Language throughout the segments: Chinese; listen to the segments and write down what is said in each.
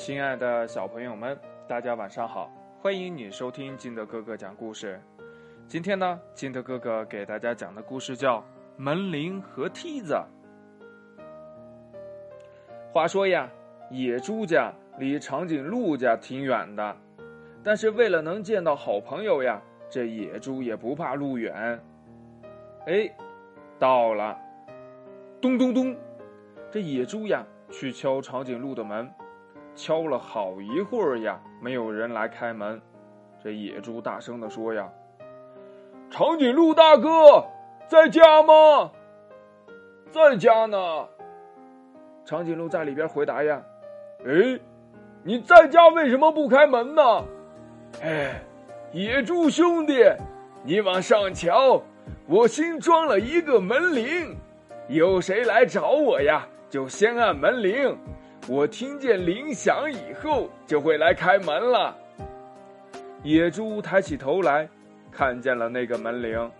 亲爱的小朋友们，大家晚上好！欢迎你收听金德哥哥讲故事。今天呢，金德哥哥给大家讲的故事叫《门铃和梯子》。话说呀，野猪家离长颈鹿家挺远的，但是为了能见到好朋友呀，这野猪也不怕路远。哎，到了！咚咚咚，这野猪呀去敲长颈鹿的门。敲了好一会儿呀，没有人来开门。这野猪大声的说：“呀，长颈鹿大哥，在家吗？在家呢。”长颈鹿在里边回答：“呀，哎，你在家为什么不开门呢？”哎，野猪兄弟，你往上瞧，我新装了一个门铃，有谁来找我呀，就先按门铃。我听见铃响以后，就会来开门了。野猪抬起头来，看见了那个门铃。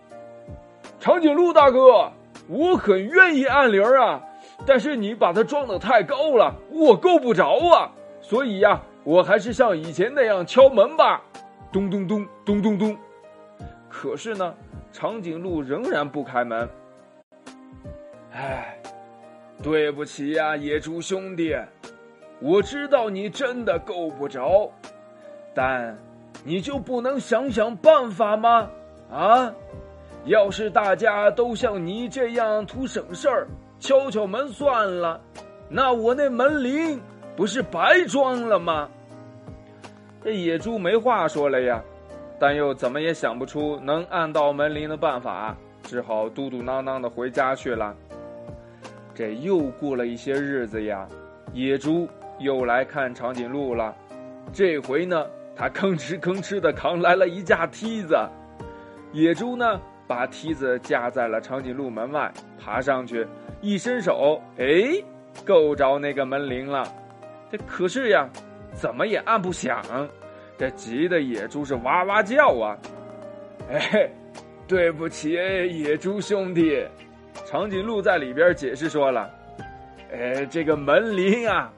长颈鹿大哥，我很愿意按铃啊，但是你把它装的太高了，我够不着啊。所以呀，我还是像以前那样敲门吧。咚咚咚咚咚咚。可是呢，长颈鹿仍然不开门。唉。对不起呀，野猪兄弟，我知道你真的够不着，但你就不能想想办法吗？啊，要是大家都像你这样图省事儿，敲敲门算了，那我那门铃不是白装了吗？这野猪没话说了呀，但又怎么也想不出能按到门铃的办法，只好嘟嘟囔囔的回家去了。这又过了一些日子呀，野猪又来看长颈鹿了。这回呢，他吭哧吭哧的扛来了一架梯子。野猪呢，把梯子架在了长颈鹿门外，爬上去，一伸手，哎，够着那个门铃了。这可是呀，怎么也按不响。这急的野猪是哇哇叫啊！哎，对不起，野猪兄弟。长颈鹿在里边解释说了：“呃，这个门铃啊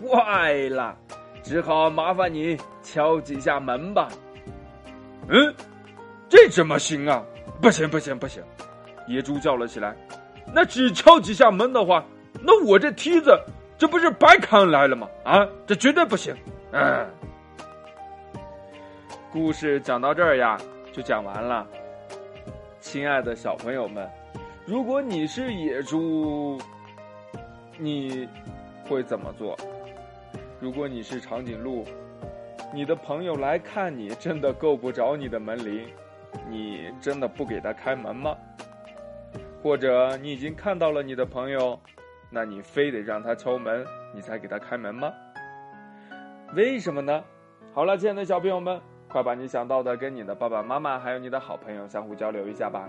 坏了，只好麻烦你敲几下门吧。”嗯，这怎么行啊？不行不行不行！野猪叫了起来：“那只敲几下门的话，那我这梯子这不是白扛来了吗？啊，这绝对不行！”嗯，故事讲到这儿呀，就讲完了。亲爱的小朋友们。如果你是野猪，你会怎么做？如果你是长颈鹿，你的朋友来看你，真的够不着你的门铃，你真的不给他开门吗？或者你已经看到了你的朋友，那你非得让他敲门，你才给他开门吗？为什么呢？好了，亲爱的小朋友们，快把你想到的跟你的爸爸妈妈还有你的好朋友相互交流一下吧。